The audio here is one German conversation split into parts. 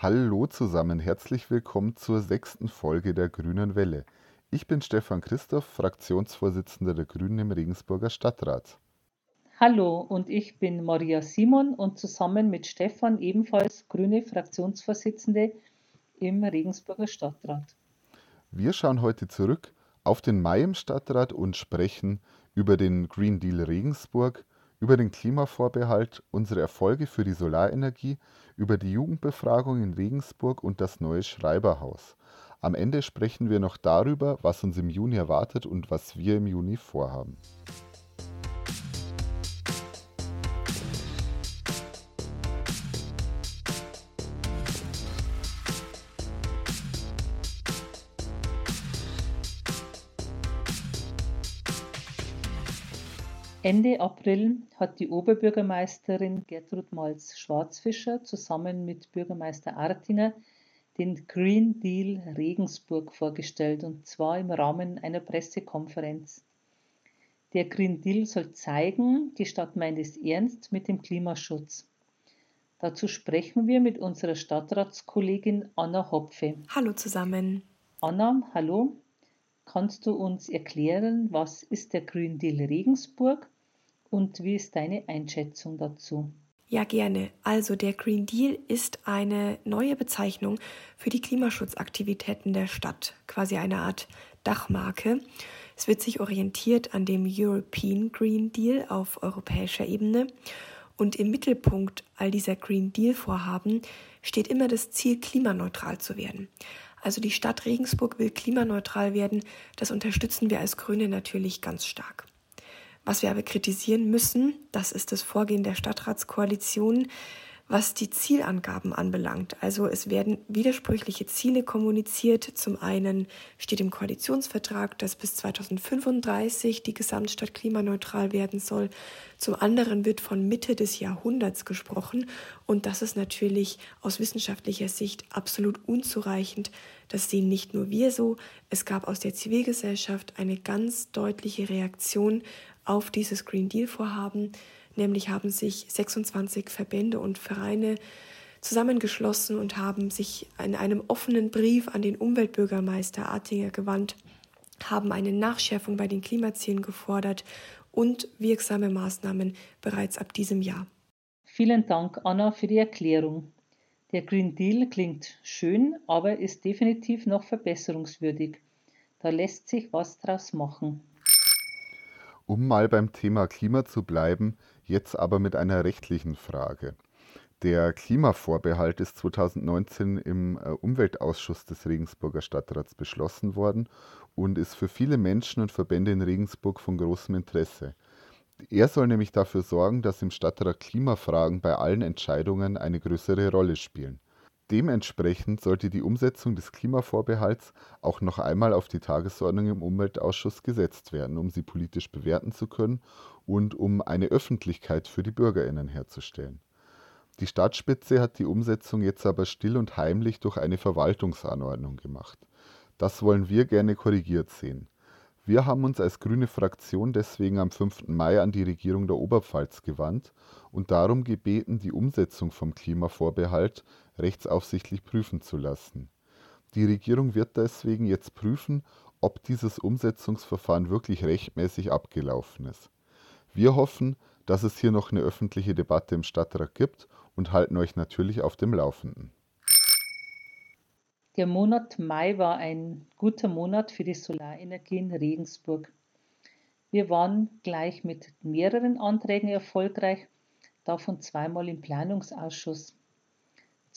Hallo zusammen, herzlich willkommen zur sechsten Folge der Grünen Welle. Ich bin Stefan Christoph, Fraktionsvorsitzender der Grünen im Regensburger Stadtrat. Hallo und ich bin Maria Simon und zusammen mit Stefan ebenfalls grüne Fraktionsvorsitzende im Regensburger Stadtrat. Wir schauen heute zurück auf den Mai im Stadtrat und sprechen über den Green Deal Regensburg, über den Klimavorbehalt, unsere Erfolge für die Solarenergie, über die Jugendbefragung in Regensburg und das neue Schreiberhaus. Am Ende sprechen wir noch darüber, was uns im Juni erwartet und was wir im Juni vorhaben. Ende April hat die Oberbürgermeisterin Gertrud Malz-Schwarzfischer zusammen mit Bürgermeister Artinger den Green Deal Regensburg vorgestellt, und zwar im Rahmen einer Pressekonferenz. Der Green Deal soll zeigen, die Stadt meint es ernst mit dem Klimaschutz. Dazu sprechen wir mit unserer Stadtratskollegin Anna Hopfe. Hallo zusammen. Anna, hallo. Kannst du uns erklären, was ist der Green Deal Regensburg und wie ist deine Einschätzung dazu? Ja, gerne. Also der Green Deal ist eine neue Bezeichnung für die Klimaschutzaktivitäten der Stadt, quasi eine Art Dachmarke. Es wird sich orientiert an dem European Green Deal auf europäischer Ebene. Und im Mittelpunkt all dieser Green Deal-Vorhaben steht immer das Ziel, klimaneutral zu werden. Also die Stadt Regensburg will klimaneutral werden. Das unterstützen wir als Grüne natürlich ganz stark. Was wir aber kritisieren müssen, das ist das Vorgehen der Stadtratskoalition, was die Zielangaben anbelangt. Also es werden widersprüchliche Ziele kommuniziert. Zum einen steht im Koalitionsvertrag, dass bis 2035 die Gesamtstadt klimaneutral werden soll. Zum anderen wird von Mitte des Jahrhunderts gesprochen. Und das ist natürlich aus wissenschaftlicher Sicht absolut unzureichend. Das sehen nicht nur wir so. Es gab aus der Zivilgesellschaft eine ganz deutliche Reaktion auf dieses Green Deal-Vorhaben. Nämlich haben sich 26 Verbände und Vereine zusammengeschlossen und haben sich in einem offenen Brief an den Umweltbürgermeister Artinger gewandt, haben eine Nachschärfung bei den Klimazielen gefordert und wirksame Maßnahmen bereits ab diesem Jahr. Vielen Dank, Anna, für die Erklärung. Der Green Deal klingt schön, aber ist definitiv noch verbesserungswürdig. Da lässt sich was draus machen. Um mal beim Thema Klima zu bleiben, jetzt aber mit einer rechtlichen Frage. Der Klimavorbehalt ist 2019 im äh, Umweltausschuss des Regensburger Stadtrats beschlossen worden und ist für viele Menschen und Verbände in Regensburg von großem Interesse. Er soll nämlich dafür sorgen, dass im Stadtrat Klimafragen bei allen Entscheidungen eine größere Rolle spielen. Dementsprechend sollte die Umsetzung des Klimavorbehalts auch noch einmal auf die Tagesordnung im Umweltausschuss gesetzt werden, um sie politisch bewerten zu können und um eine Öffentlichkeit für die Bürgerinnen herzustellen. Die Stadtspitze hat die Umsetzung jetzt aber still und heimlich durch eine Verwaltungsanordnung gemacht. Das wollen wir gerne korrigiert sehen. Wir haben uns als grüne Fraktion deswegen am 5. Mai an die Regierung der Oberpfalz gewandt und darum gebeten, die Umsetzung vom Klimavorbehalt rechtsaufsichtlich prüfen zu lassen. Die Regierung wird deswegen jetzt prüfen, ob dieses Umsetzungsverfahren wirklich rechtmäßig abgelaufen ist. Wir hoffen, dass es hier noch eine öffentliche Debatte im Stadtrat gibt und halten euch natürlich auf dem Laufenden. Der Monat Mai war ein guter Monat für die Solarenergie in Regensburg. Wir waren gleich mit mehreren Anträgen erfolgreich, davon zweimal im Planungsausschuss.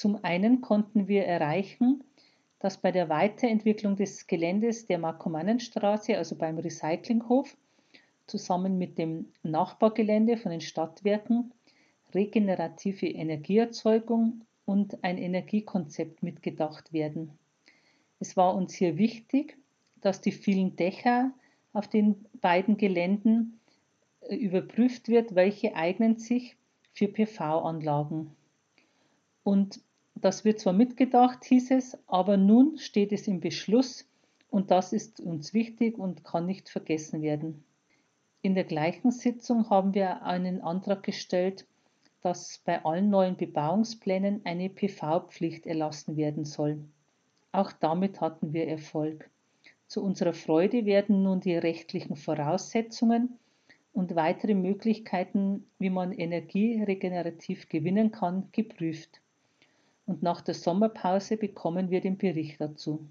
Zum einen konnten wir erreichen, dass bei der Weiterentwicklung des Geländes der Markomannenstraße, also beim Recyclinghof, zusammen mit dem Nachbargelände von den Stadtwerken regenerative Energieerzeugung und ein Energiekonzept mitgedacht werden. Es war uns hier wichtig, dass die vielen Dächer auf den beiden Geländen äh, überprüft wird, welche eignen sich für PV-Anlagen. Und das wird zwar mitgedacht, hieß es, aber nun steht es im Beschluss und das ist uns wichtig und kann nicht vergessen werden. In der gleichen Sitzung haben wir einen Antrag gestellt, dass bei allen neuen Bebauungsplänen eine PV-Pflicht erlassen werden soll. Auch damit hatten wir Erfolg. Zu unserer Freude werden nun die rechtlichen Voraussetzungen und weitere Möglichkeiten, wie man Energie regenerativ gewinnen kann, geprüft. Und nach der Sommerpause bekommen wir den Bericht dazu.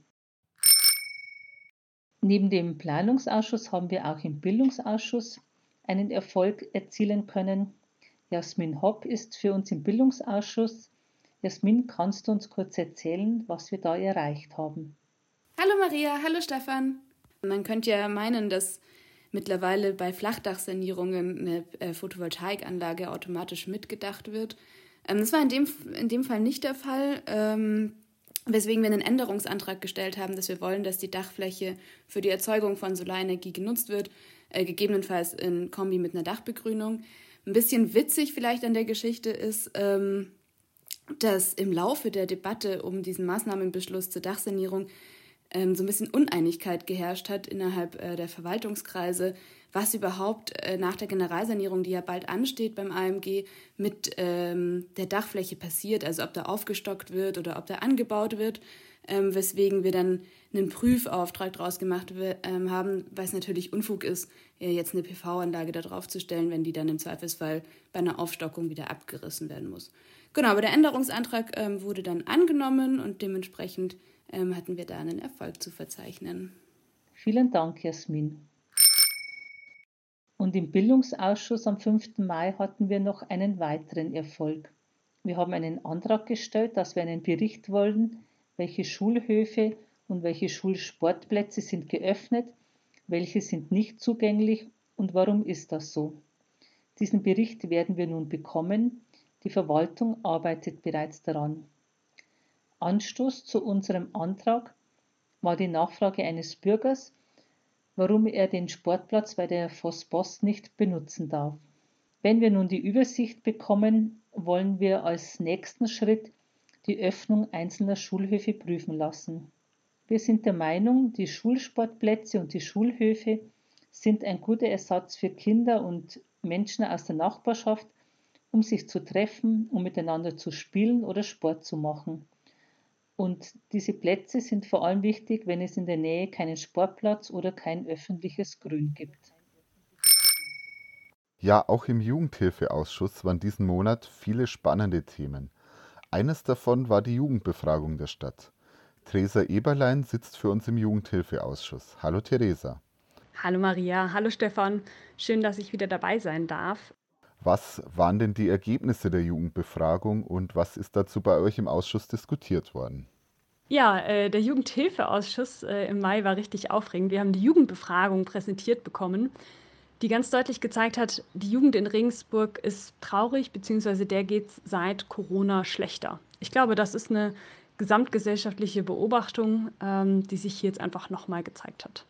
Neben dem Planungsausschuss haben wir auch im Bildungsausschuss einen Erfolg erzielen können. Jasmin Hopp ist für uns im Bildungsausschuss. Jasmin, kannst du uns kurz erzählen, was wir da erreicht haben? Hallo Maria, hallo Stefan. Man könnte ja meinen, dass mittlerweile bei Flachdachsanierungen eine äh, Photovoltaikanlage automatisch mitgedacht wird. Ähm, das war in dem, in dem Fall nicht der Fall. Ähm, weswegen wir einen Änderungsantrag gestellt haben, dass wir wollen, dass die Dachfläche für die Erzeugung von Solarenergie genutzt wird, äh, gegebenenfalls in Kombi mit einer Dachbegrünung. Ein bisschen witzig vielleicht an der Geschichte ist, ähm, dass im Laufe der Debatte um diesen Maßnahmenbeschluss zur Dachsanierung ähm, so ein bisschen Uneinigkeit geherrscht hat innerhalb äh, der Verwaltungskreise, was überhaupt äh, nach der Generalsanierung, die ja bald ansteht beim AMG, mit ähm, der Dachfläche passiert, also ob da aufgestockt wird oder ob da angebaut wird, ähm, weswegen wir dann einen Prüfauftrag draus gemacht ähm, haben, weil es natürlich Unfug ist, äh, jetzt eine PV-Anlage da drauf zu stellen, wenn die dann im Zweifelsfall bei einer Aufstockung wieder abgerissen werden muss. Genau, aber der Änderungsantrag ähm, wurde dann angenommen und dementsprechend ähm, hatten wir da einen Erfolg zu verzeichnen. Vielen Dank, Jasmin. Und im Bildungsausschuss am 5. Mai hatten wir noch einen weiteren Erfolg. Wir haben einen Antrag gestellt, dass wir einen Bericht wollen, welche Schulhöfe und welche Schulsportplätze sind geöffnet, welche sind nicht zugänglich und warum ist das so. Diesen Bericht werden wir nun bekommen. Die Verwaltung arbeitet bereits daran. Anstoß zu unserem Antrag war die Nachfrage eines Bürgers, warum er den Sportplatz bei der Vossboss nicht benutzen darf. Wenn wir nun die Übersicht bekommen, wollen wir als nächsten Schritt die Öffnung einzelner Schulhöfe prüfen lassen. Wir sind der Meinung, die Schulsportplätze und die Schulhöfe sind ein guter Ersatz für Kinder und Menschen aus der Nachbarschaft, um sich zu treffen, um miteinander zu spielen oder Sport zu machen. Und diese Plätze sind vor allem wichtig, wenn es in der Nähe keinen Sportplatz oder kein öffentliches Grün gibt. Ja, auch im Jugendhilfeausschuss waren diesen Monat viele spannende Themen. Eines davon war die Jugendbefragung der Stadt. Theresa Eberlein sitzt für uns im Jugendhilfeausschuss. Hallo Theresa. Hallo Maria, hallo Stefan. Schön, dass ich wieder dabei sein darf. Was waren denn die Ergebnisse der Jugendbefragung und was ist dazu bei euch im Ausschuss diskutiert worden? Ja, äh, der Jugendhilfeausschuss äh, im Mai war richtig aufregend. Wir haben die Jugendbefragung präsentiert bekommen, die ganz deutlich gezeigt hat, die Jugend in Regensburg ist traurig, beziehungsweise der geht seit Corona schlechter. Ich glaube, das ist eine gesamtgesellschaftliche Beobachtung, ähm, die sich hier jetzt einfach nochmal gezeigt hat.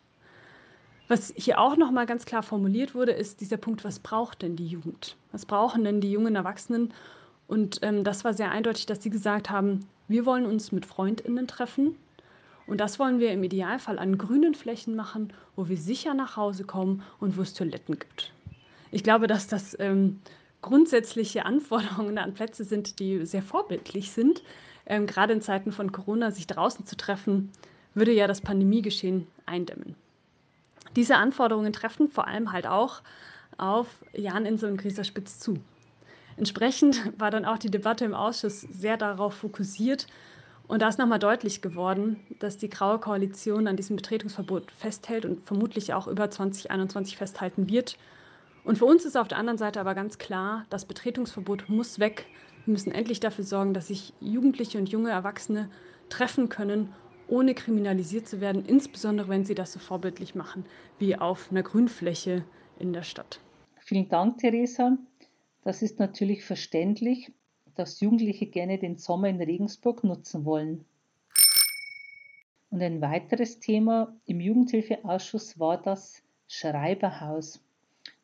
Was hier auch nochmal ganz klar formuliert wurde, ist dieser Punkt, was braucht denn die Jugend? Was brauchen denn die jungen Erwachsenen? Und ähm, das war sehr eindeutig, dass sie gesagt haben, wir wollen uns mit Freundinnen treffen. Und das wollen wir im Idealfall an grünen Flächen machen, wo wir sicher nach Hause kommen und wo es Toiletten gibt. Ich glaube, dass das ähm, grundsätzliche Anforderungen an Plätze sind, die sehr vorbildlich sind. Ähm, gerade in Zeiten von Corona sich draußen zu treffen, würde ja das Pandemiegeschehen eindämmen. Diese Anforderungen treffen vor allem halt auch auf Jahninsel und Grieserspitz zu. Entsprechend war dann auch die Debatte im Ausschuss sehr darauf fokussiert. Und da ist nochmal deutlich geworden, dass die Graue Koalition an diesem Betretungsverbot festhält und vermutlich auch über 2021 festhalten wird. Und für uns ist auf der anderen Seite aber ganz klar, das Betretungsverbot muss weg. Wir müssen endlich dafür sorgen, dass sich Jugendliche und junge Erwachsene treffen können ohne kriminalisiert zu werden, insbesondere wenn sie das so vorbildlich machen wie auf einer Grünfläche in der Stadt. Vielen Dank, Theresa. Das ist natürlich verständlich, dass Jugendliche gerne den Sommer in Regensburg nutzen wollen. Und ein weiteres Thema im Jugendhilfeausschuss war das Schreiberhaus.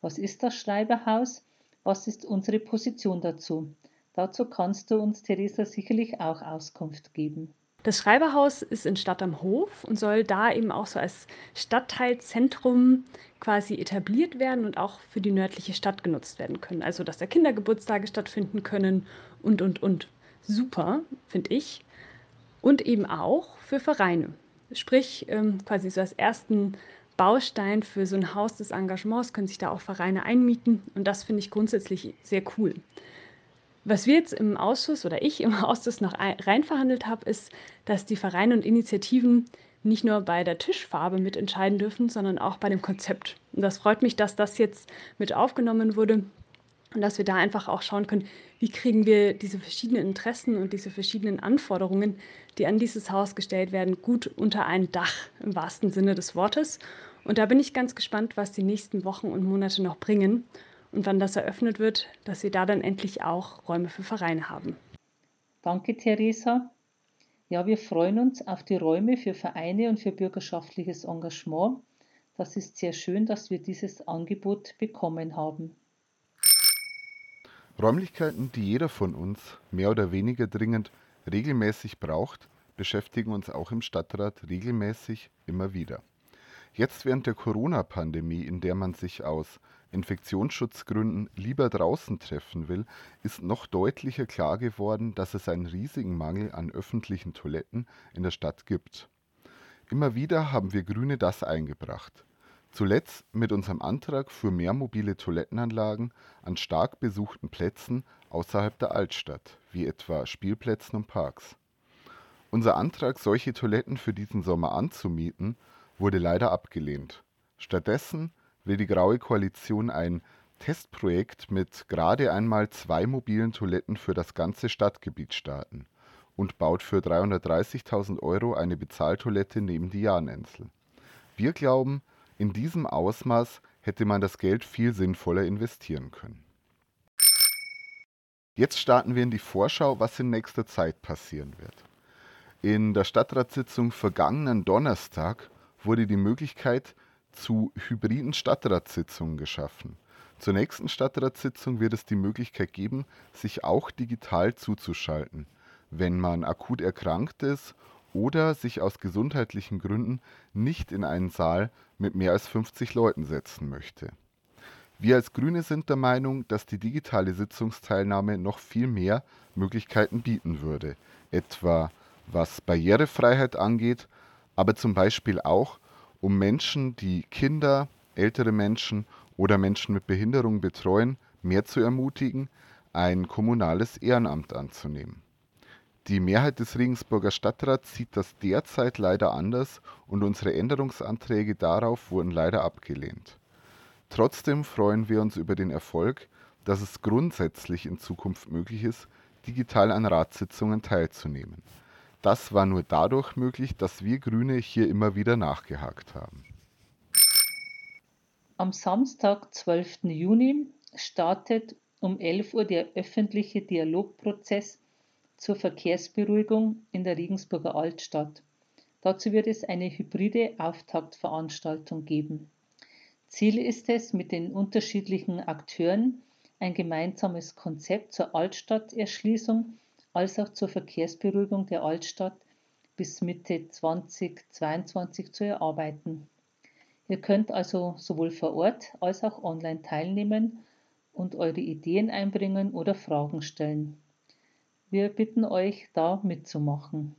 Was ist das Schreiberhaus? Was ist unsere Position dazu? Dazu kannst du uns, Theresa, sicherlich auch Auskunft geben. Das Schreiberhaus ist in Stadt am Hof und soll da eben auch so als Stadtteilzentrum quasi etabliert werden und auch für die nördliche Stadt genutzt werden können. Also, dass da Kindergeburtstage stattfinden können und, und, und. Super, finde ich. Und eben auch für Vereine. Sprich, ähm, quasi so als ersten Baustein für so ein Haus des Engagements können sich da auch Vereine einmieten und das finde ich grundsätzlich sehr cool. Was wir jetzt im Ausschuss oder ich im Ausschuss noch rein verhandelt habe, ist, dass die Vereine und Initiativen nicht nur bei der Tischfarbe mitentscheiden dürfen, sondern auch bei dem Konzept. Und das freut mich, dass das jetzt mit aufgenommen wurde und dass wir da einfach auch schauen können, wie kriegen wir diese verschiedenen Interessen und diese verschiedenen Anforderungen, die an dieses Haus gestellt werden, gut unter ein Dach im wahrsten Sinne des Wortes. Und da bin ich ganz gespannt, was die nächsten Wochen und Monate noch bringen und wann das eröffnet wird, dass wir da dann endlich auch Räume für Vereine haben. Danke, Theresa. Ja, wir freuen uns auf die Räume für Vereine und für bürgerschaftliches Engagement. Das ist sehr schön, dass wir dieses Angebot bekommen haben. Räumlichkeiten, die jeder von uns mehr oder weniger dringend regelmäßig braucht, beschäftigen uns auch im Stadtrat regelmäßig immer wieder. Jetzt während der Corona-Pandemie, in der man sich aus Infektionsschutzgründen lieber draußen treffen will, ist noch deutlicher klar geworden, dass es einen riesigen Mangel an öffentlichen Toiletten in der Stadt gibt. Immer wieder haben wir Grüne das eingebracht. Zuletzt mit unserem Antrag für mehr mobile Toilettenanlagen an stark besuchten Plätzen außerhalb der Altstadt, wie etwa Spielplätzen und Parks. Unser Antrag, solche Toiletten für diesen Sommer anzumieten, wurde leider abgelehnt. Stattdessen will die Graue Koalition ein Testprojekt mit gerade einmal zwei mobilen Toiletten für das ganze Stadtgebiet starten und baut für 330.000 Euro eine Bezahltoilette neben die Jahnensel. Wir glauben, in diesem Ausmaß hätte man das Geld viel sinnvoller investieren können. Jetzt starten wir in die Vorschau, was in nächster Zeit passieren wird. In der Stadtratssitzung vergangenen Donnerstag wurde die Möglichkeit zu hybriden Stadtratssitzungen geschaffen. Zur nächsten Stadtratssitzung wird es die Möglichkeit geben, sich auch digital zuzuschalten, wenn man akut erkrankt ist oder sich aus gesundheitlichen Gründen nicht in einen Saal mit mehr als 50 Leuten setzen möchte. Wir als Grüne sind der Meinung, dass die digitale Sitzungsteilnahme noch viel mehr Möglichkeiten bieten würde, etwa was Barrierefreiheit angeht, aber zum Beispiel auch um Menschen, die Kinder, ältere Menschen oder Menschen mit Behinderung betreuen, mehr zu ermutigen, ein kommunales Ehrenamt anzunehmen. Die Mehrheit des Regensburger Stadtrats sieht das derzeit leider anders und unsere Änderungsanträge darauf wurden leider abgelehnt. Trotzdem freuen wir uns über den Erfolg, dass es grundsätzlich in Zukunft möglich ist, digital an Ratssitzungen teilzunehmen. Das war nur dadurch möglich, dass wir Grüne hier immer wieder nachgehakt haben. Am Samstag, 12. Juni, startet um 11 Uhr der öffentliche Dialogprozess zur Verkehrsberuhigung in der Regensburger Altstadt. Dazu wird es eine hybride Auftaktveranstaltung geben. Ziel ist es, mit den unterschiedlichen Akteuren ein gemeinsames Konzept zur Altstadterschließung als auch zur Verkehrsberuhigung der Altstadt bis Mitte 2022 zu erarbeiten. Ihr könnt also sowohl vor Ort als auch online teilnehmen und eure Ideen einbringen oder Fragen stellen. Wir bitten euch, da mitzumachen.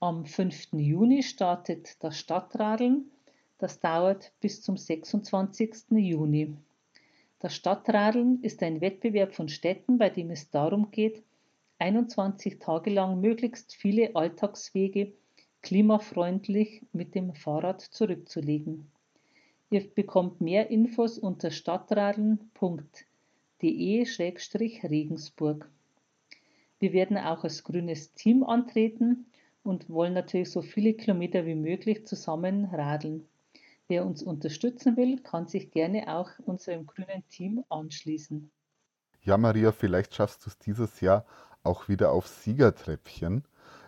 Am 5. Juni startet das Stadtradeln. Das dauert bis zum 26. Juni. Das Stadtradeln ist ein Wettbewerb von Städten, bei dem es darum geht, 21 Tage lang möglichst viele Alltagswege klimafreundlich mit dem Fahrrad zurückzulegen. Ihr bekommt mehr Infos unter stadtradeln.de-regensburg. Wir werden auch als grünes Team antreten und wollen natürlich so viele Kilometer wie möglich zusammen radeln. Wer uns unterstützen will, kann sich gerne auch unserem grünen Team anschließen. Ja, Maria, vielleicht schaffst du es dieses Jahr auch wieder aufs Siegertreppchen.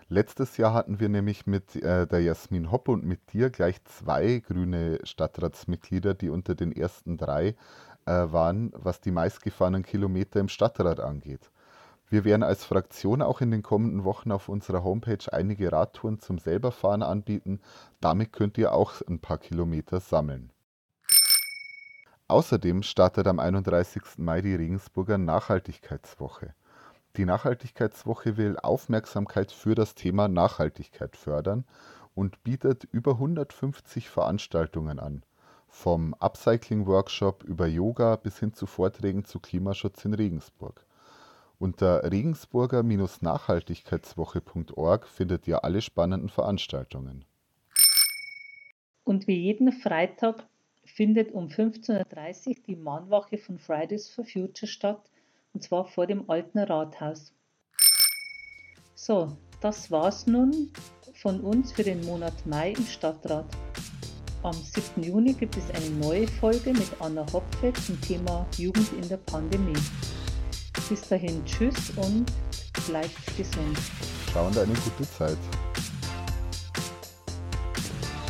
Letztes Jahr hatten wir nämlich mit äh, der Jasmin Hoppe und mit dir gleich zwei grüne Stadtratsmitglieder, die unter den ersten drei äh, waren, was die meistgefahrenen Kilometer im Stadtrat angeht. Wir werden als Fraktion auch in den kommenden Wochen auf unserer Homepage einige Radtouren zum selberfahren anbieten. Damit könnt ihr auch ein paar Kilometer sammeln. Außerdem startet am 31. Mai die Regensburger Nachhaltigkeitswoche. Die Nachhaltigkeitswoche will Aufmerksamkeit für das Thema Nachhaltigkeit fördern und bietet über 150 Veranstaltungen an. Vom Upcycling-Workshop über Yoga bis hin zu Vorträgen zu Klimaschutz in Regensburg. Unter regensburger-nachhaltigkeitswoche.org findet ihr alle spannenden Veranstaltungen. Und wie jeden Freitag findet um 15.30 Uhr die Mahnwache von Fridays for Future statt, und zwar vor dem alten Rathaus. So, das war's nun von uns für den Monat Mai im Stadtrat. Am 7. Juni gibt es eine neue Folge mit Anna Hopfe zum Thema Jugend in der Pandemie. Bis dahin, tschüss und bleibt gesund. Ciao und eine gute Zeit.